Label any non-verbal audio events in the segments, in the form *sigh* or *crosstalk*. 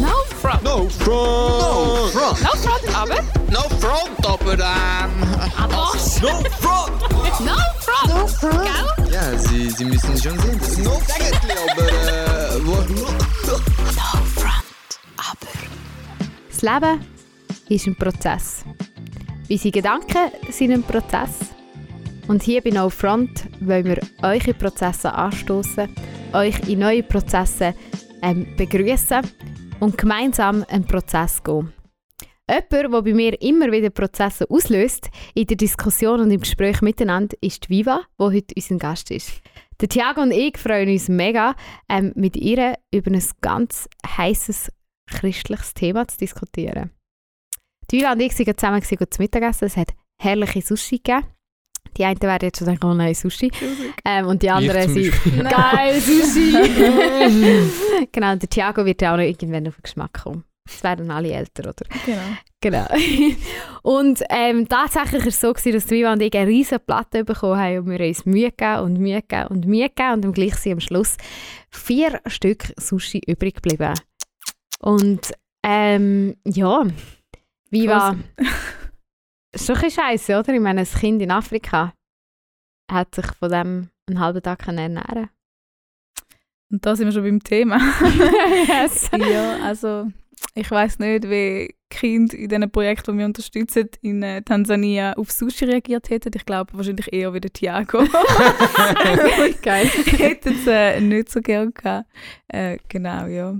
No front. No front! No front! No front, aber. No front, aber ähm... Aber. No front! No front. No front. Gell? Ja, Sie, Sie müssen schon sehen, das ist no eigentlich, aber äh... No front, aber. Das Leben ist ein Prozess. Unsere Gedanken sind ein Prozess. Und hier bei No Front wollen wir eure Prozesse anstoßen, euch in neue Prozesse ähm, begrüßen und gemeinsam einen Prozess gehen. Jemand, der bei mir immer wieder Prozesse auslöst, in der Diskussion und im Gespräch miteinander, ist die Viva, die heute unser Gast ist. Der Thiago und ich freuen uns mega, ähm, mit ihr über ein ganz heißes christliches Thema zu diskutieren. Die Viva und ich sind zusammen zu Mittagessen. Es hat herrliche Sushi gegeben. Die einen werden jetzt schon denken, oh nein, Sushi. Ähm, und die anderen sind, *laughs* geil, *laughs* Sushi. *laughs* genau, und der Thiago wird ja auch noch irgendwann auf den Geschmack kommen. Es werden alle älter, oder? Genau. Genau. und ähm, tatsächlich war es so, gewesen, dass Viva und ich eine riesige Platte bekommen haben und wir uns Mühe gegeben und Mühe gegeben und Mühe gegeben und am gleich sind am Schluss vier Stück Sushi übrig geblieben. Und ähm, ja, Viva... ist ein bisschen scheiße, oder? Ich meine, ein Kind in Afrika hat sich von dem einen halben Tag können ernähren Und da sind wir schon beim Thema. *laughs* yes. ja, also ich weiß nicht, wie Kinder in diesen Projekten, die wir unterstützen, in äh, Tansania auf Sushi reagiert hätten. Ich glaube wahrscheinlich eher wie der Thiago. *laughs* Geil. *laughs* hätten es äh, nicht so gern gehabt. Äh, genau, ja.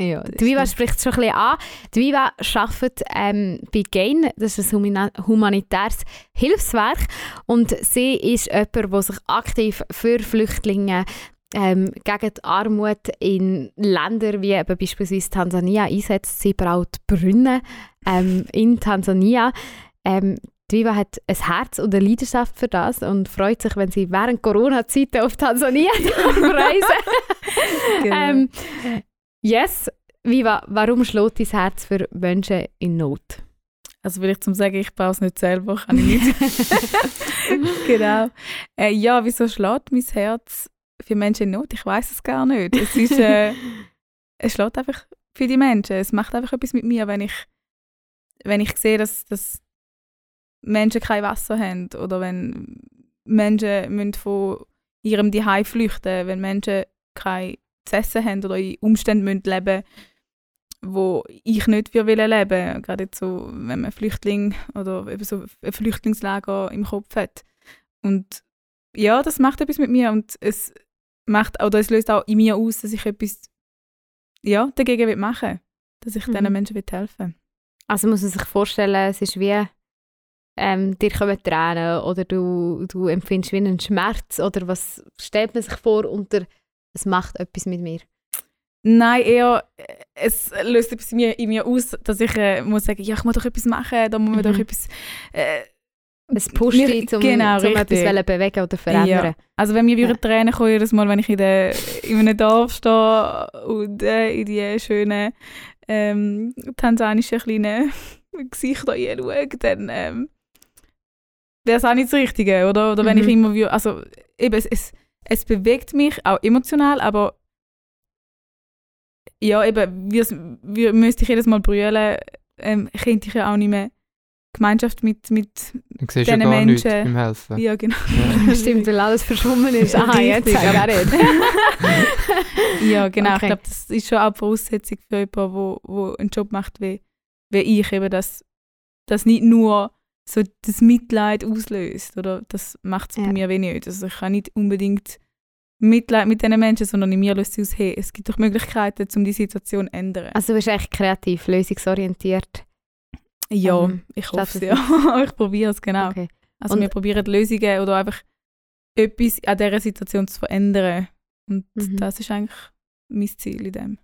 Ja, die Viva spricht es schon ein bisschen an. Die Viva arbeitet ähm, bei GAIN, das ist ein humanitäres Hilfswerk. Und sie ist jemand, der sich aktiv für Flüchtlinge ähm, gegen die Armut in Ländern wie eben beispielsweise Tansania einsetzt. Sie braut Brunnen ähm, in Tansania. Ähm, die Viva hat ein Herz und eine Leidenschaft für das und freut sich, wenn sie während Corona-Zeiten auf Tansania *laughs* reisen *laughs* Genau. ähm, yes, Viva, warum schlägt dein Herz für Menschen in Not? Also vielleicht zum sagen, ich baue es nicht selber, kann ich nicht. *laughs* genau. Äh, ja, wieso schlägt mein Herz für Menschen in Not? Ich weiß es gar nicht. Es ist, äh, *laughs* es schlägt einfach für die Menschen. Es macht einfach etwas mit mir, wenn ich, wenn ich sehe, dass, dass Menschen kein Wasser haben oder wenn Menschen müssen von ihrem Zuhause flüchten, wenn Menschen kein zu essen haben oder in Umständen müssen leben wo ich nicht für will leben gerade jetzt so wenn man Flüchtling oder eben so ein Flüchtlingslager im Kopf hat und ja das macht etwas mit mir und es macht oder es löst auch in mir aus dass ich etwas ja dagegen will machen dass ich Mhm. diesen Menschen will helfen Also muss man sich vorstellen, es ist wie ähm, dir kommen Tränen oder du, du empfindest wie einen Schmerz oder was stellt man sich vor unter es macht etwas mit mir? Nein, eher, äh, es löst etwas in mir, in mir aus, dass ich äh, muss sagen, ja, ich muss doch etwas machen, da muss man Mhm. doch etwas... Äh, Es pusht dich, um, genau, um etwas richtig. bewegen oder verändern. Ja. Also wenn mir Ja. würden Tränen kommen jedes Mal, wenn ich in, der, in einem Dorf stehe und äh, in die schönen ähm, tansanischen kleinen *laughs* Gesichter schaue, dann ähm, wäre es auch nicht das Richtige, oder? Oder wenn Mhm. ich immer... Also eben, es, es, es bewegt mich auch emotional, aber ja, eben, wir's- wir, müsste ich jedes Mal brüllen, ähm, könnte ich ja auch nicht mehr Gemeinschaft mit, mit Du siehst ja Diesen gar nichts Menschen- beim Helfen. ja genau. Ja. *laughs* Stimmt, weil alles verschwommen ist. Aha, jetzt aber- ich nicht. *laughs* Ja, genau. Okay. Ich glaube, das ist schon auch die Voraussetzung für jemanden, wo, wo einen Job macht wie, wie ich, eben, dass das nicht nur so das Mitleid auslöst, oder? Das macht es Ja. bei mir wie nicht. Also ich habe nicht unbedingt Mitleid mit diesen Menschen, sondern in mir löst es aus, hey, es gibt doch Möglichkeiten, um die Situation zu ändern. Also du bist echt kreativ, lösungsorientiert. Ja, ähm, ich hoffe es, ja. *laughs* ich probiere es, genau. Okay. Also Und- wir probieren Lösungen oder einfach etwas an dieser Situation zu verändern. Und Mhm. das ist eigentlich mein Ziel in dem.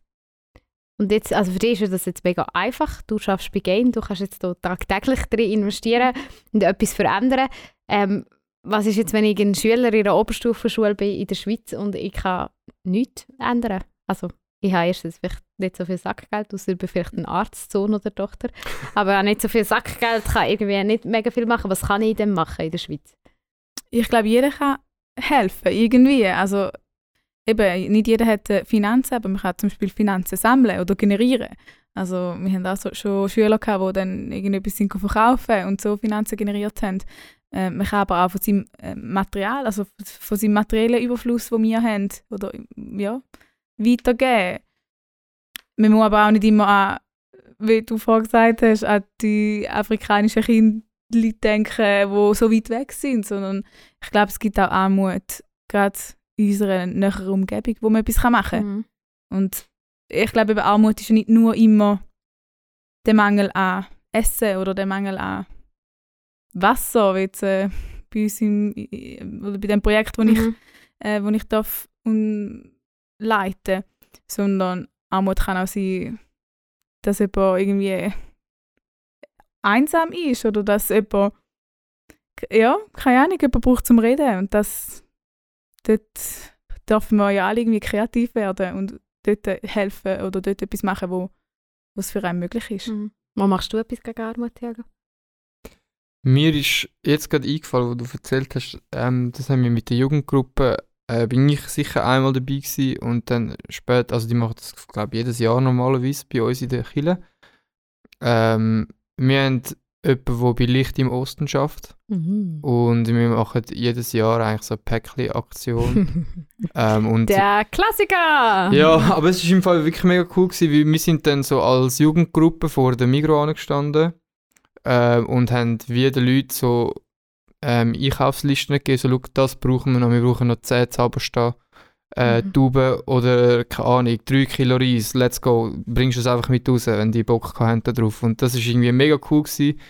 Und jetzt, also für dich ist das jetzt mega einfach. Du schaffst bei Game, du kannst jetzt hier tagtäglich drin investieren und etwas verändern. Ähm, was ist jetzt, wenn ich ein Schüler in einer Oberstufenschule bin in der Schweiz und ich kann nichts ändern? Also ich habe erstens vielleicht nicht so viel Sackgeld, außer vielleicht ein Arzt, Sohn oder Tochter. Aber habe nicht so viel Sackgeld, kann irgendwie nicht mega viel machen. Was kann ich denn machen in der Schweiz? ich glaube, jeder kann helfen, irgendwie. Also, eben, nicht jeder hat äh, Finanzen, aber man kann zum Beispiel Finanzen sammeln oder generieren. Also wir haben auch so, schon Schüler gehabt, die dann irgendetwas verkaufen und so Finanzen generiert haben. Äh, man kann aber auch von seinem äh, Material, also von seinem materiellen Überfluss, den wir haben, oder ja, weitergeben. Man muss aber auch nicht immer an, wie du vorhin gesagt hast, an die afrikanischen Kinder denken, die so weit weg sind, sondern ich glaube, es gibt auch Armut, gerade in unserer näheren Umgebung, wo man etwas machen kann. Mhm. Und ich glaube, eben Armut ist ja nicht nur immer der Mangel an Essen oder der Mangel an Wasser, wie jetzt äh, bei uns im, oder bei dem Projekt, wo ich, Mhm. äh, wo ich darf um, leiten, sondern Armut kann auch sein, dass jemand irgendwie einsam ist oder dass jemand, ja, keine Ahnung, jemand braucht zum Reden und das, dort dürfen wir ja alle irgendwie kreativ werden und dort helfen oder dort etwas machen, wo was für einen möglich ist. Mhm. Wo machst du etwas gegen Armut, Thiago? Mir ist jetzt gerade eingefallen, wo du erzählt hast, ähm, das haben wir mit der Jugendgruppe, äh, bin ich sicher einmal dabei gewesen und dann später, also die machen das, glaube ich, jedes Jahr normalerweise bei uns in der Kirche. Ähm, wir haben jemanden, der bei Licht im Osten schafft Mhm. und wir machen jedes Jahr eigentlich so eine Päckchen-Aktion. *laughs* ähm, und Der Klassiker! ja, aber es ist im Fall wirklich mega cool gewesen, weil wir sind dann so als Jugendgruppe vor der Migros angestanden ähm, und haben wie den Leuten so ähm, Einkaufslisten gegeben, so «Schau, das brauchen wir noch, wir brauchen noch 10 Zauberstab, äh, Mhm. Tauben oder, keine Ahnung, 3 Kilo Reis, let's go, bringst du es einfach mit raus, wenn die Bock haben da drauf.» Und das ist irgendwie mega cool gewesen,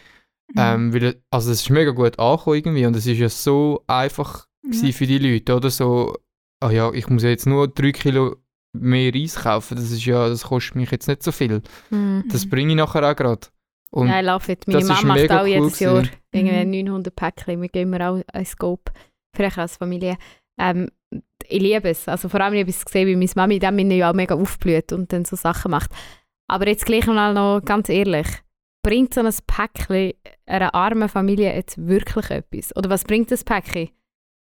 Mhm. ähm, weil, also es ist mega gut angekommen irgendwie und es ist ja so einfach gewesen für die Leute, oder so, ah ja, ich muss ja jetzt nur 3 Kilo mehr Reis kaufen, das ist ja, das kostet mich jetzt nicht so viel. Mhm. Das bringe ich nachher auch gerade. Und I love it. Meine Mama macht auch cool jedes Jahr gewesen. irgendwie Mhm. 900 Päckchen. Wir gehen immer auch ein Scope. Vielleicht als Familie. Ähm, ich liebe es. Also vor allem ich es gesehen, wie meine Mami in dem Sinne ja auch mega aufblüht und dann so Sachen macht. Aber jetzt gleich mal noch ganz ehrlich. Bringt so ein Päckchen einer armen Familie jetzt wirklich etwas? Oder was bringt das Päckchen?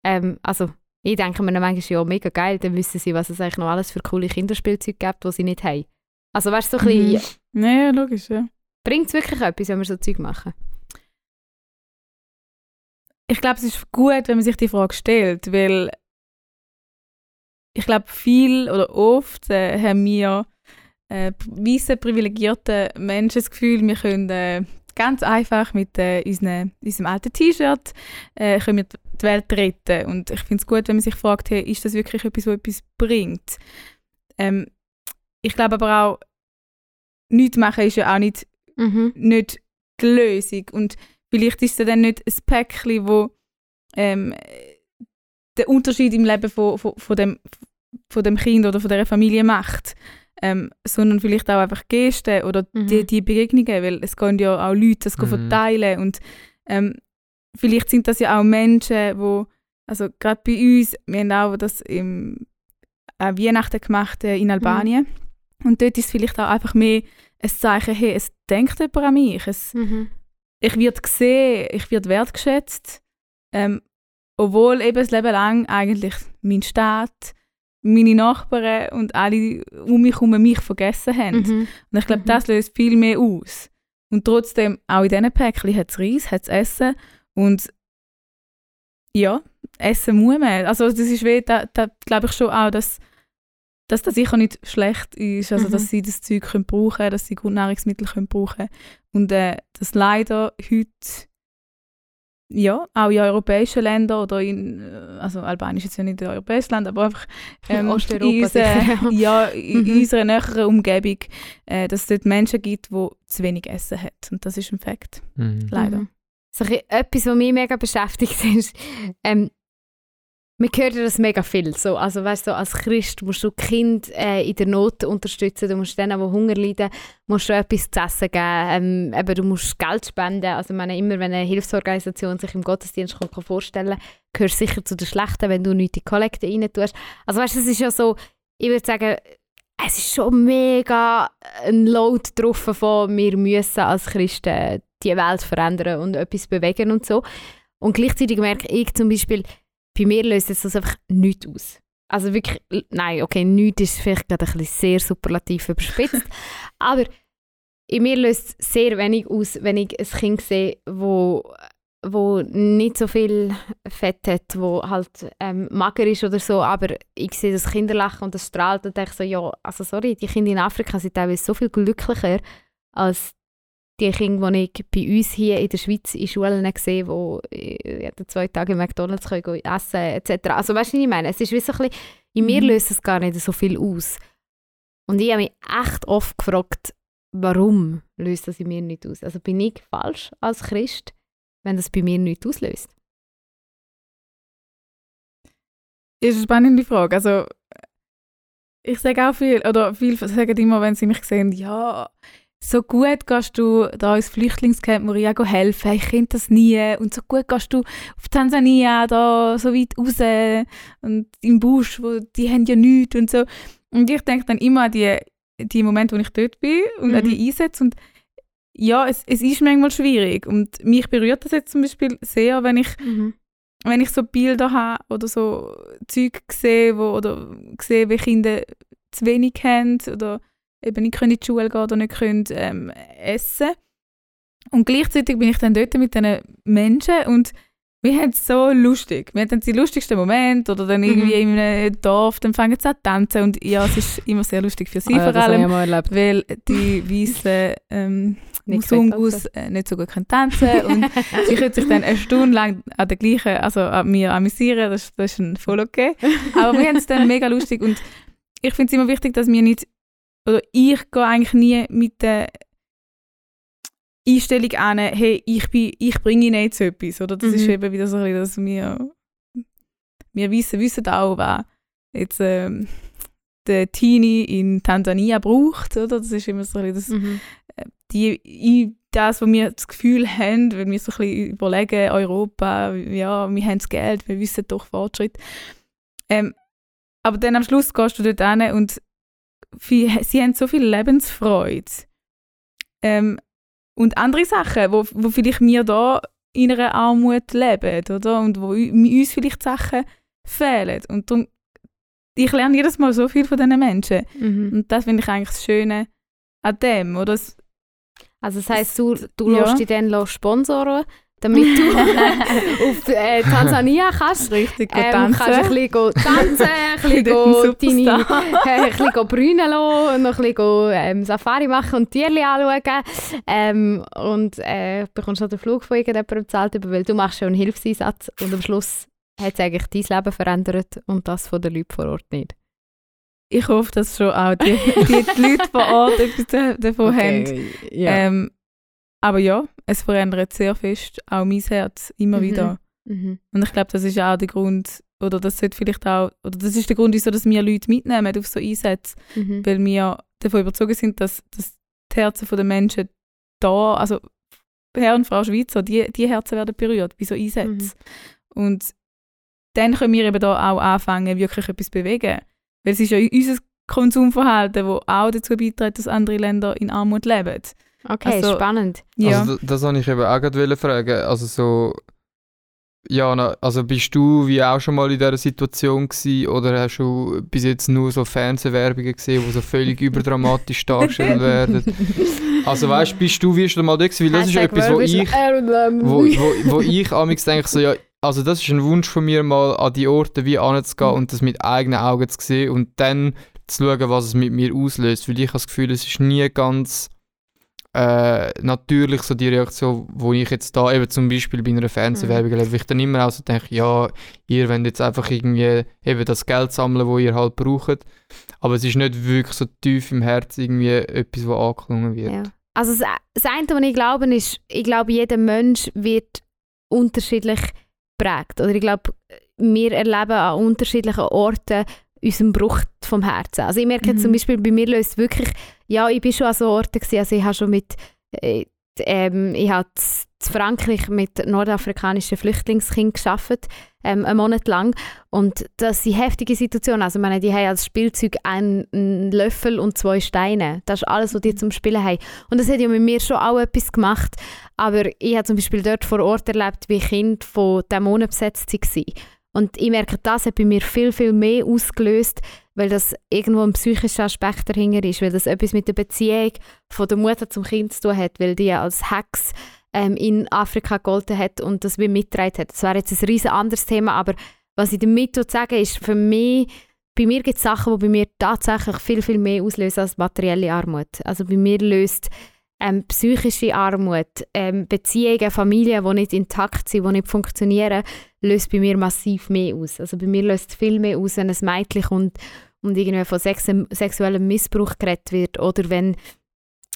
Ähm, also ich denke mir dann manchmal, ja, mega geil, dann wissen sie, was es eigentlich noch alles für coole Kinderspielzeuge gibt, die sie nicht haben. Also weißt du, so ein bisschen, Mhm. Ja, logisch, ja. Bringt es wirklich etwas, wenn wir so Zeug machen? Ich glaube, es ist gut, wenn man sich die Frage stellt, weil ich glaube, viel oder oft äh, haben wir äh, weisse privilegierte Menschen das Gefühl, wir können äh, ganz einfach mit äh, unseren, unserem alten T-Shirt äh, die Welt retten. Und ich finde es gut, wenn man sich fragt, hey, ist das wirklich etwas, was etwas bringt? Ähm, ich glaube aber auch, nichts machen ist ja auch nicht Mhm. nicht die Lösung. Und vielleicht ist es dann nicht ein Päckchen, wo ähm, den Unterschied im Leben von, von, von, dem, von dem Kind oder von der Familie macht. Ähm, sondern vielleicht auch einfach Gesten oder Mhm. die, die Begegnungen, weil es gehen ja auch Leute das Mhm. verteilen und ähm, vielleicht sind das ja auch Menschen, wo also gerade bei uns, wir haben auch das im äh, Weihnachten gemacht äh, in Albanien und dort ist es vielleicht auch einfach mehr ein Zeichen, hey, es denkt jemand an mich, es, Mhm. ich werde gesehen, ich werde wertgeschätzt, ähm, obwohl eben das Leben lang eigentlich mein Staat, meine Nachbarn und alle um mich herum mich vergessen haben. Mhm. Und ich glaube, Mhm. das löst viel mehr aus. Und trotzdem, auch in diesen Päckchen hat es Reis, hat es Essen und ja, essen muss man. Also das ist wie, da, da glaube ich schon auch, dass, dass das sicher nicht schlecht ist, also Mhm. dass sie das Zeug können brauchen können, dass sie Grundnahrungsmittel können brauchen Und äh, dass leider heute ja, auch in europäischen Ländern oder in, äh, also Albanien ist jetzt ja nicht ein europäisches Land, aber einfach *laughs* ähm, Osteuropa in, unserer- ja, in Mhm. unserer näheren Umgebung, äh, dass es dort Menschen gibt, die zu wenig Essen haben. Und das ist ein Fakt, Mhm. leider. Mhm. So etwas, was mich mega beschäftigt, *laughs* ist, ähm, man hört ja das mega viel. So, also weißt du, als Christ musst du Kind äh, in der Not unterstützen, du musst denen, die Hunger leiden, musst du etwas zu essen geben, ähm, eben, du musst Geld spenden. Also ich meine, immer wenn eine Hilfsorganisation sich im Gottesdienst kommt, kann vorstellen gehörst du sicher zu den Schlechten, wenn du nichts in die Kollekte rein tust. Also weißt du, es ist ja so, ich würde sagen, es ist schon mega ein Load drauf von, wir müssen als Christen die Welt verändern und etwas bewegen und so. Und gleichzeitig merke ich zum Beispiel, bei mir löst das einfach nichts aus. also wirklich, nein, okay, nichts ist vielleicht gerade ein bisschen sehr superlativ überspitzt, *laughs* aber in mir löst es sehr wenig aus, wenn ich ein Kind sehe, wo wo nicht so viel Fett hat, wo halt ähm, mager ist oder so, aber ich sehe das Kinderlachen und das strahlt und denke so, ja, also sorry, die Kinder in Afrika sind teilweise so viel glücklicher als die Kinder, die ich bei uns hier in der Schweiz in Schulen sehe, die äh, zwei Tage McDonalds können gehen essen etc. Also weißt du, was ich meine? Es ist wie so ein bisschen, in mir Mhm. löst es gar nicht so viel aus. Und ich habe mich echt oft gefragt, warum löst das in mir nicht aus? Also bin ich falsch als Christ, wenn das bei mir nichts auslöst? Ist eine spannende Frage. Also, ich sage auch viel, oder viele sagen immer, wenn sie mich sehen, ja, so gut gehst du da ins Flüchtlingscamp Moria helfen, ich kenne das nie. Und so gut gehst du auf Tansania, da so weit raus und im Busch, wo die haben ja nichts und so. Und ich denke dann immer an die, die Momente, wo ich dort bin und an Mhm. die Einsätze. Und ja, es, es ist manchmal schwierig. Und mich berührt das jetzt zum Beispiel sehr, wenn ich wenn ich so Bilder habe oder so Zeug sehe, wo, oder sehe, wie Kinder zu wenig haben oder eben nicht können in die Schule gehen oder nicht können ähm, essen. Und gleichzeitig bin ich dann dort mit diesen Menschen und wir haben es so lustig. Wir haben die lustigsten Momente oder dann irgendwie in einem Dorf, dann fangen sie an zu tanzen und ja, es ist immer sehr lustig für sie Ah ja, vor allem, weil die weißen ähm, Musungus äh, nicht so gut können tanzen und sie können sich dann eine Stunde lang an der gleichen, also an mir amüsieren, das, das ist voll okay. Aber wir haben es dann mega lustig und ich finde es immer wichtig, dass wir nicht, oder ich gehe eigentlich nie mit der Einstellung an, hey, ich, bin, ich bringe ihnen jetzt etwas, oder? Das ist Mhm. eben wieder so ein bisschen, dass wir, wir wissen, wissen auch, was jetzt ähm, der Teenie in Tansania braucht, oder? Das ist immer so ein bisschen das Mhm. die, in das, was wir das Gefühl haben, wenn wir so ein bisschen überlegen, Europa, ja, wir haben das Geld, wir wissen doch Fortschritt. Ähm, aber dann am Schluss gehst du dort hin und viel, sie haben so viel Lebensfreude. Ähm, und andere Sachen, wo, wo vielleicht wir da in einer Armut leben, oder? Und wo uns vielleicht Sachen fehlen. Und darum, ich lerne jedes Mal so viel von diesen Menschen. Mhm. Und das finde ich eigentlich das Schöne an dem, oder? Also das heisst, du, du Ja. lässt dich dann sponsoren, damit du *laughs* auf äh, Tansania kannst. richtig gut Ähm, tanzen. kannst ein bisschen tanzen, ein bisschen *laughs* deine, äh, ein bisschen brünen lassen und noch ein bisschen go, ähm, Safari machen und Tierchen anschauen. Ähm, und äh, bekommst noch den Flug von irgendjemandem bezahlt, weil du machst schon einen Hilfseinsatz und am Schluss hat es eigentlich dein Leben verändert und das von den Leuten vor Ort nicht. Ich hoffe, dass schon auch die, die, die Leute vor Ort *laughs* etwas da- davon haben. ja. Ähm, aber ja, es verändert sehr fest auch mein Herz immer Mhm. wieder. mhm. Und ich glaube, das ist auch der Grund, oder das sollte vielleicht auch, oder das ist der Grund, wieso dass wir Leute mitnehmen auf so Einsätze, Mhm. weil wir davon überzeugt sind, dass, dass die Herzen der Menschen da, also Herr und Frau Schweizer, die, die Herzen werden berührt bei so Einsätzen. Und dann können wir eben da auch anfangen, wirklich etwas zu bewegen. Weil es ist ja unser Konsumverhalten, das auch dazu beiträgt, dass andere Länder in Armut leben. Okay, Also- spannend. Ja. Also, das, das wollte ich eben auch gerade wollen fragen. Also so, Jana, also bist du wie auch schon mal in dieser Situation gewesen oder hast du bis jetzt nur so Fernsehwerbungen gesehen, die so völlig *laughs* überdramatisch dargestellt werden? Also weißt du, bist du wie schon mal da gewesen? Weil das ist etwas, wo ich, wo, wo, wo ich amigs denke so, ja, also das ist ein Wunsch von mir, mal an die Orte wie anzugehen und das mit eigenen Augen zu sehen und dann zu schauen, was es mit mir auslöst. Weil ich habe das Gefühl, es ist nie ganz äh, natürlich so die Reaktion, wo ich jetzt da eben zum Beispiel bei einer Fernsehwerbung erlebe, wo ich dann immer auch so denke, ja, ihr wollt jetzt einfach irgendwie eben das Geld sammeln, wo ihr halt braucht. Aber es ist nicht wirklich so tief im Herzen irgendwie etwas, was angeklungen wird. Ja. Also das, das eine, was ich glaube, ist, ich glaube, jeder Mensch wird unterschiedlich prägt. Oder ich glaube, wir erleben an unterschiedlichen Orten unseren Bruch vom Herzen. Also ich merke Mhm. zum Beispiel, bei mir löst wirklich, ja, ich bin schon an so Orten gewesen, also ich habe schon mit, äh, ähm, ich habe zu Frankreich mit nordafrikanischen Flüchtlingskindern gearbeitet, ähm, einen Monat lang. Und das sind heftige Situationen. Also meine, die haben als Spielzeug einen, einen Löffel und zwei Steine. Das ist alles, was die zum Spielen haben. Und das hat ja mit mir schon auch etwas gemacht. Aber ich habe zum Beispiel dort vor Ort erlebt, wie Kinder von Dämonen besetzt waren. Und ich merke, das hat bei mir viel, viel mehr ausgelöst, weil das irgendwo ein psychischer Aspekt dahinter ist, weil das etwas mit der Beziehung von der Mutter zum Kind zu tun hat, weil die als Hex ähm, in Afrika gegolten hat und das wie mitgetragen hat. Das wäre jetzt ein riesen anderes Thema, aber was ich damit sagen ist, für mich, bei mir gibt es Sachen, die bei mir tatsächlich viel, viel mehr auslösen als materielle Armut. Also bei mir löst ähm, psychische Armut, ähm, Beziehungen, Familien, die nicht intakt sind, die nicht funktionieren, löst bei mir massiv mehr aus. Also bei mir löst es viel mehr aus, wenn ein Mädchen kommt und irgendwie von Sex sexuellem Missbrauch geredet wird oder wenn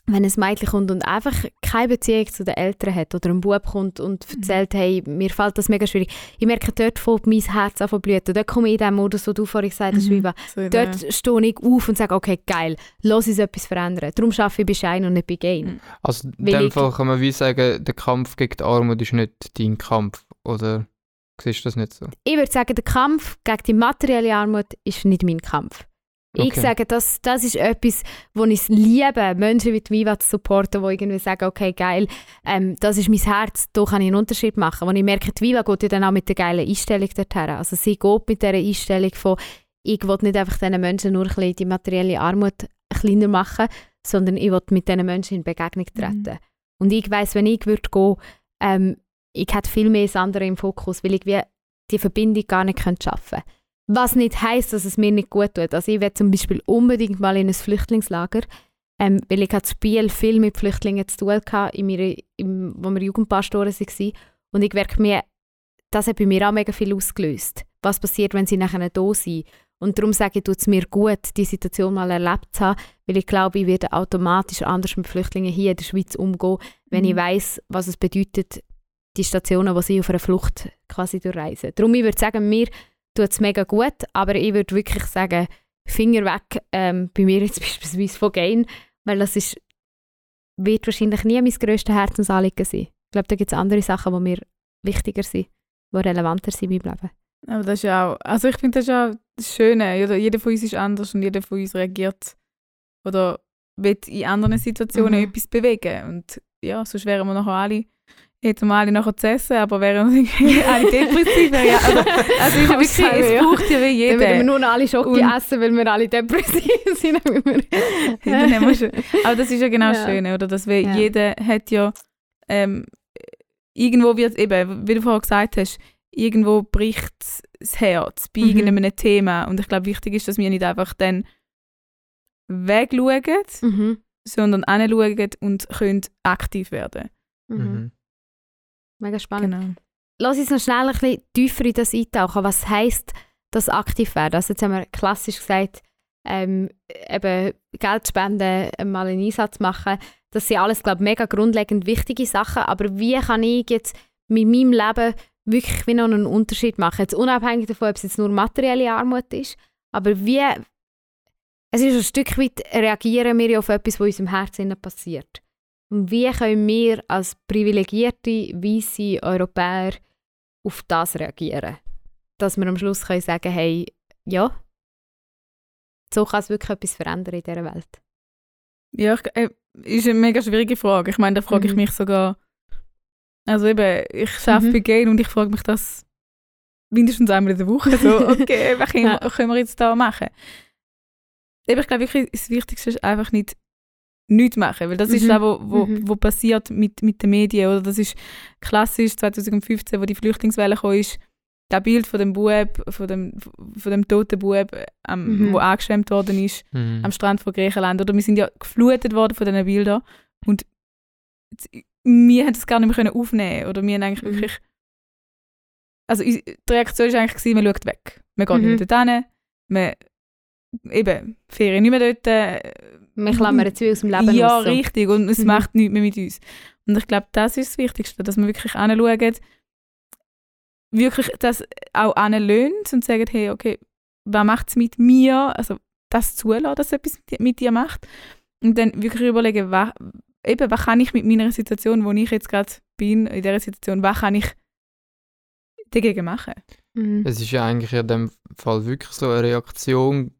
wenn ein Mädchen kommt und einfach keine Beziehung zu den Eltern hat oder ein Bub kommt und Mhm. erzählt, hey, mir fällt das mega schwierig. Ich merke, dort fängt mein Herz an zu blüten. Dort komme ich in den Modus, wo du vorhin gesagt hast, Mhm. Viva. So Dort stehe ich auf und sage, okay, geil, lass uns etwas verändern. Darum arbeite ich bei Shine und nicht bei Gain. Mhm. Also in Weil dem Fall kann man wie sagen, der Kampf gegen die Armut ist nicht dein Kampf. Oder siehst du das nicht so? Ich würde sagen, der Kampf gegen die materielle Armut ist nicht mein Kampf. Ich Okay. sage, das, das ist etwas, wo ich es liebe, Menschen wie die Viva zu supporten, die irgendwie sagen, okay, geil, ähm, das ist mein Herz, da kann ich einen Unterschied machen. Und ich merke, die Viva geht ja dann auch mit der geilen Einstellung dorthin. Also sie geht mit dieser Einstellung von, ich will nicht einfach diesen Menschen nur ein bisschen die materielle Armut kleiner machen, sondern ich will mit diesen Menschen in Begegnung treten. Und ich weiss, wenn ich würde gehen, ähm, ich hätte viel mehr das andere im Fokus, weil ich wie die Verbindung gar nicht schaffen könnte. Was nicht heisst, dass es mir nicht gut tut. Also ich will zum Beispiel unbedingt mal in ein Flüchtlingslager, ähm, weil ich in Biel viel mit Flüchtlingen zu tun hatte, in meiner, im, wo wir Jugendpastoren waren. Und ich merke mir, das hat bei mir auch mega viel ausgelöst. Was passiert, wenn sie nachher da sind? Und darum sage ich, tut es mir gut, die Situation mal erlebt zu haben, weil ich glaube, ich werde automatisch anders mit Flüchtlingen hier in der Schweiz umgehen, wenn ich Mhm. weiß, was es bedeutet, die Stationen, wo sie auf einer Flucht quasi durchreisen. Darum, ich würde sagen, mir tut es mega gut, aber ich würde wirklich sagen, Finger weg ähm, bei mir jetzt *laughs* beispielsweise von Gain, weil das ist, wird wahrscheinlich nie mein grösstes Herzensanliegen sein. Ich glaube, da gibt es andere Sachen, die mir wichtiger sind, die relevanter sind in meinem Leben. Aber das ist ja auch, also ich finde das ist auch das Schöne. Jeder, jeder von uns ist anders und jeder von uns reagiert oder will in anderen Situationen Mhm. etwas bewegen. Und ja, sonst wären wir nachher alle, hätten wir alle nachher zu essen, aber wären wir irgendwie *laughs* alle depressiv. Ja, also, also ja wirklich, sagen, es ja. braucht ja wie Dann würden wir jeder. nur noch alle Schoki essen, weil wir alle depressiv *laughs* sind. *laughs* Dann aber das ist ja genau das Ja. Schöne, oder? Dass wir, Ja. jeder hat ja ähm, irgendwo wird eben, wie du vorher gesagt hast, irgendwo bricht das Herz bei Mhm. irgendeinem Thema. Und ich glaube, wichtig ist, dass wir nicht einfach dann wegschauen, mhm. sondern hinschauen und können aktiv werden. Mhm. Mega spannend. Genau. Lass uns noch schnell ein bisschen tiefer in das eintauchen. Was heisst das aktiv werden? Also jetzt haben wir klassisch gesagt, ähm, eben Geld spenden, mal einen Einsatz machen. Das sind alles, glaube ich, mega grundlegend wichtige Sachen. Aber wie kann ich jetzt mit meinem Leben wirklich wie noch einen Unterschied machen? Jetzt unabhängig davon, ob es jetzt nur materielle Armut ist. Aber wie, es ist ein Stück weit, reagieren wir ja auf etwas, was in unserem Herzen passiert. Und wie können wir als privilegierte, weiße Europäer auf das reagieren? Dass wir am Schluss können sagen hey, ja, so kann es wirklich etwas verändern in dieser Welt. Ja, ich, äh, ist eine mega schwierige Frage. Ich meine, da frage ich Mhm. mich sogar. Also eben, ich arbeite Mhm. bei Gain und ich frage mich das mindestens einmal in der Woche. So, *laughs* okay, was können, Ja. können wir jetzt da machen? Eben, ich glaube wirklich, das Wichtigste ist einfach nicht nichts machen, weil das ist Mhm. das, wo, wo, Mhm. wo passiert mit, mit den Medien. Oder das ist klassisch 2015, wo die Flüchtlingswelle kam, ist das Bild von dem Bub, von dem, von dem toten Bub, ähm, Mhm. wo angeschwemmt worden ist Mhm. am Strand von Griechenland. Oder wir sind ja geflutet worden von diesen Bildern. Und wir haben das gar nicht mehr können aufnehmen Oder wir haben eigentlich Mhm. wirklich. Also die Reaktion war eigentlich, gewesen, man schaut weg. Man geht Mhm. nicht mehr dorthin. Man, eben, Ferien nicht mehr dort. äh, Wir klammern jetzt wie aus dem Leben Ja, raus, richtig. Und es Mhm. macht nichts mehr mit uns. Und ich glaube, das ist das Wichtigste, dass man wirklich hinschaut, wirklich das auch anlöhnt und sagt, hey, okay, was macht es mit mir? Also das zulassen, dass es etwas mit dir- mit dir macht. Und dann wirklich überlegen, was, eben, was kann ich mit meiner Situation, wo ich jetzt gerade bin, in dieser Situation, was kann ich dagegen machen? Mhm. Es ist ja eigentlich in dem Fall wirklich so eine Reaktion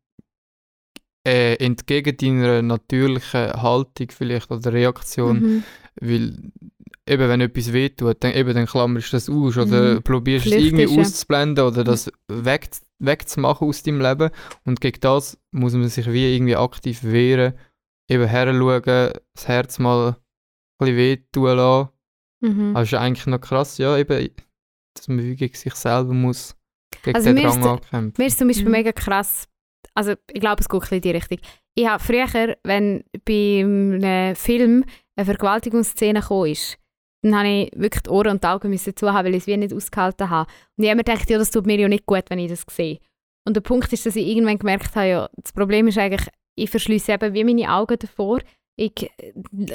äh, entgegen deiner natürlichen Haltung vielleicht oder Reaktion, Mhm. weil eben, wenn etwas wehtut, dann, eben, dann klammerst du das aus oder Mhm. probierst es irgendwie ja. auszublenden oder das weg, wegzumachen aus deinem Leben. Und gegen das muss man sich wie irgendwie aktiv wehren, eben heranschauen, das Herz mal ein bisschen wehtun lassen. Mhm. Es ist eigentlich noch krass, ja, eben, dass man wie gegen sich selber muss, gegen Also den ist Drang ankämpfen. Mir ist zum Beispiel Mhm. mega krass, also ich glaube, es geht ein bisschen in die Richtung. Ich habe früher, wenn bei einem Film eine Vergewaltigungsszene gekommen ist, dann habe ich wirklich die Ohren und die Augen müssen zuhaben, weil ich es wie nicht ausgehalten habe. Und ich habe mir gedacht, ja, das tut mir ja nicht gut, wenn ich das sehe. Und der Punkt ist, dass ich irgendwann gemerkt habe, ja, das Problem ist eigentlich, ich verschließe eben wie meine Augen davor. Ich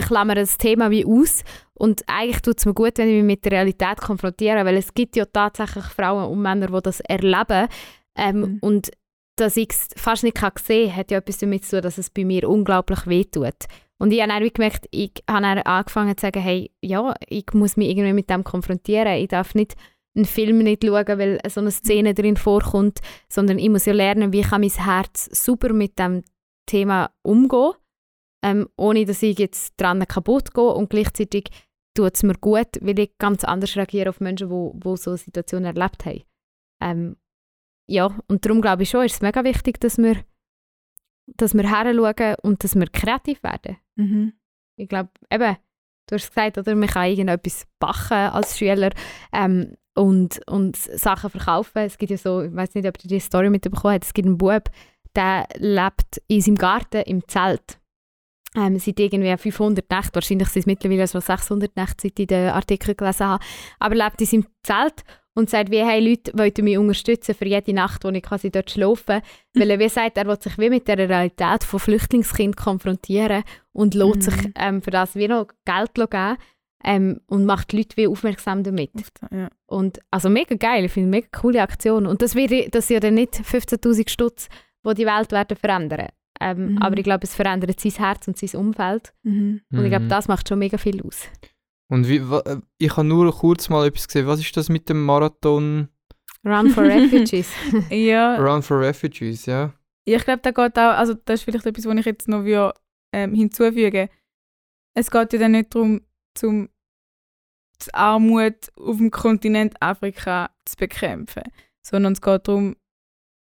klammere das Thema wie aus und eigentlich tut es mir gut, wenn ich mich mit der Realität konfrontiere, weil es gibt ja tatsächlich Frauen und Männer, die das erleben ähm, Mhm. und dass ich es fast nicht sehen kann, hat ja etwas damit zu tun, dass es bei mir unglaublich wehtut. Und ich habe dann gemerkt, ich habe dann angefangen zu sagen, hey, ja, ich muss mich irgendwie mit dem konfrontieren. Ich darf nicht einen Film nicht schauen, weil so eine Szene drin vorkommt, sondern ich muss ja lernen, wie kann mein Herz super mit dem Thema umgehen, ähm, ohne dass ich jetzt dran kaputt gehe und gleichzeitig tut es mir gut, weil ich ganz anders reagiere auf Menschen, die wo so Situationen erlebt haben. Ähm, ja, und darum glaube ich schon, ist es mega wichtig, dass wir, dass wir heranschauen und dass wir kreativ werden. Mhm. Ich glaube, eben, du hast gesagt, oder, man kann irgendetwas backen als Schüler ähm, und, und Sachen verkaufen. Es gibt ja so, ich weiß nicht, ob du die Story mitbekommen hast, es gibt einen Bub, der lebt in seinem Garten im Zelt. Ähm, seit irgendwie 500 Nächten, wahrscheinlich sind es mittlerweile so 600 Nächte, seit ich den Artikel gelesen habe, aber lebt in seinem Zelt und sagt wie, hey Leute, wollt ihr mich unterstützen für jede Nacht, wo ich quasi dort schlafe? Weil er wie sagt, er will sich wie mit der Realität von Flüchtlingskind konfrontieren und lässt Mhm. sich ähm, für das wie noch Geld geben ähm, und macht die Leute wie aufmerksam damit. Ja. Und also mega geil, ich finde eine mega coole Aktion. Und das, wäre, das sind ja dann nicht 15'000 Stutz, die die Welt werden verändern. Ähm, Mhm. Aber ich glaube, es verändert sein Herz und sein Umfeld. Mhm. Und ich glaube, Mhm. das macht schon mega viel aus. Und wie, wa, äh, ich habe nur kurz mal etwas gesehen. Was ist das mit dem Marathon Run for Refugees. *laughs* ja, Run for Refugees, ja? ich glaube, da geht auch, also das ist vielleicht etwas, was ich jetzt noch will, ähm, hinzufügen Es geht ja dann nicht darum, zum die Armut auf dem Kontinent Afrika zu bekämpfen, sondern es geht darum,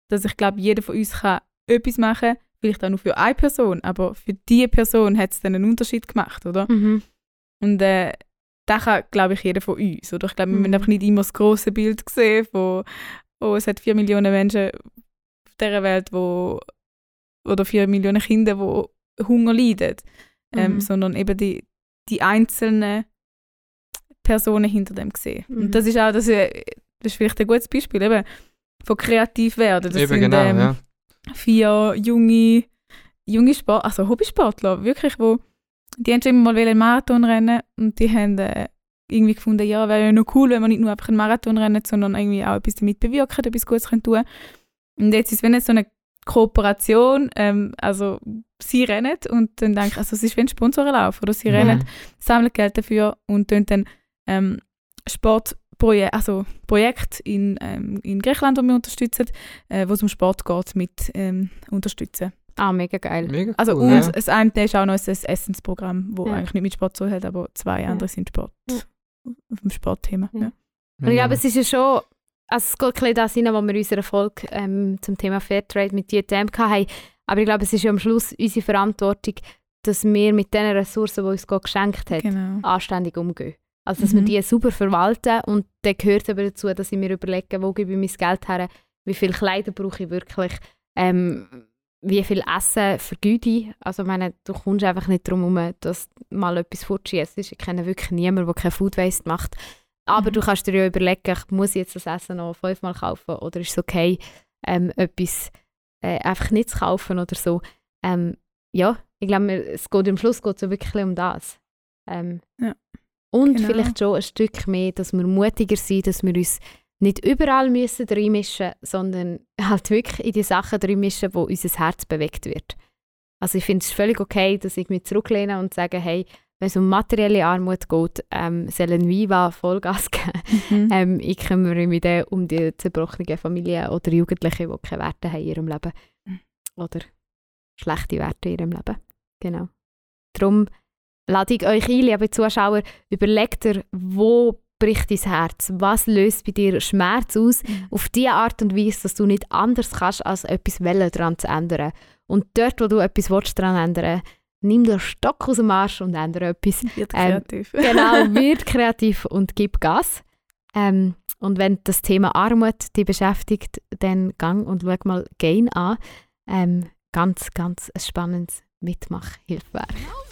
dass ich glaube, jeder von uns kann etwas machen, vielleicht auch nur für eine Person, aber für diese Person hat es dann einen Unterschied gemacht, oder? mhm. Und äh, das kann, glaube ich, jeder von uns. Oder ich glaube, wir Mhm. müssen einfach nicht immer das große Bild sehen von, oh, es hat vier Millionen Menschen auf dieser Welt, wo, oder vier Millionen Kinder, die Hunger leiden. Ähm, Mhm. Sondern eben die, die einzelnen Personen hinter dem sehen. Mhm. Und das ist auch, das ist, das ist vielleicht ein gutes Beispiel, eben, von kreativ werden. Das Eben sind, genau, ähm, ja. vier junge, junge Sport, also Hobbysportler, wirklich, wo die haben schon immer mal einen Marathon rennen und die haben äh, irgendwie gefunden, ja, wäre ja noch cool, wenn man nicht nur einfach einen Marathon rennen, sondern irgendwie auch etwas damit bewirken, etwas Gutes können tun. Und jetzt ist es, wenn so eine Kooperation, ähm, also sie rennen und dann denke ich, also es ist wie ein Sponsorenlauf, oder sie Ja. rennen, sammeln Geld dafür und tun dann ähm, Sportprojekte, also Projekte in, ähm, in Griechenland, die wir unterstützen, äh, wo es um Sport geht, mit ähm, unterstützen. Ah, mega geil. Mega cool, Also und ja. das eine ist auch noch ein Essensprogramm, wo Ja. eigentlich nicht mit Sport zu tun hat, aber zwei andere sind Sport, Ja. auf dem Sportthema. Ja. Ja. Und ich glaube, es ist ja schon, also es geht ein bisschen das rein, was wir in unserer Folge ähm, zum Thema Fairtrade mit JTM haben. Aber ich glaube, es ist ja am Schluss unsere Verantwortung, dass wir mit den Ressourcen, die uns Gott geschenkt hat, Genau. anständig umgehen. Also, dass wir Mhm. die super verwalten und dann gehört aber dazu, dass ich mir überlege, wo gebe ich mein Geld her, wie viel Kleider brauche ich wirklich, ähm, wie viel Essen vergüte ich. Also, meine, du kommst einfach nicht darum herum, dass mal etwas fortschießt. Ich kenne wirklich niemanden, der kein Food Waste macht. Aber Mhm. du kannst dir ja überlegen, muss ich jetzt das Essen noch fünfmal kaufen oder ist es okay, ähm, etwas äh, einfach nicht zu kaufen oder so. Ähm, ja, ich glaube, es geht am Schluss geht so wirklich um das. Ähm, Ja, und genau. vielleicht schon ein Stück mehr, dass wir mutiger sind, dass wir uns nicht überall müssen reinmischen sondern halt wirklich in die Sachen reinmischen, wo unser Herz bewegt wird. Also ich finde es völlig okay, dass ich mich zurücklehne und sage, hey, wenn es um materielle Armut geht, ähm, sollen Viva Vollgas geben. Mhm. Ähm, ich kümmere mich dann um die zerbrochenen Familien oder Jugendliche, die keine Werte haben in ihrem Leben. Oder schlechte Werte in ihrem Leben. Genau. Darum lade ich euch ein, liebe Zuschauer, überlegt ihr, wo bricht dein Herz? Was löst bei dir Schmerz aus? Auf die Art und Weise, dass du nicht anders kannst, als etwas wollen, daran zu ändern. Und dort, wo du etwas willst, daran ändern nimm den Stock aus dem Arsch und ändere etwas. Wird Ähm, kreativ. *laughs* Genau, wird kreativ und gib Gas. Ähm, und wenn das Thema Armut dich beschäftigt, dann gang und schau mal Gain an. Ähm, ganz, ganz ein spannendes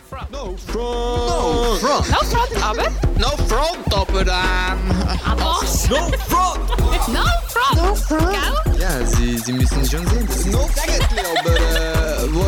Mitmachhilfewerk. Ah, no front. No front. No front, aber. No front, aber ähm. Was? No front. No front. Gell? Ja, Sie, Sie müssen schon sehen. Das ist no Sägetli, aber äh, wo,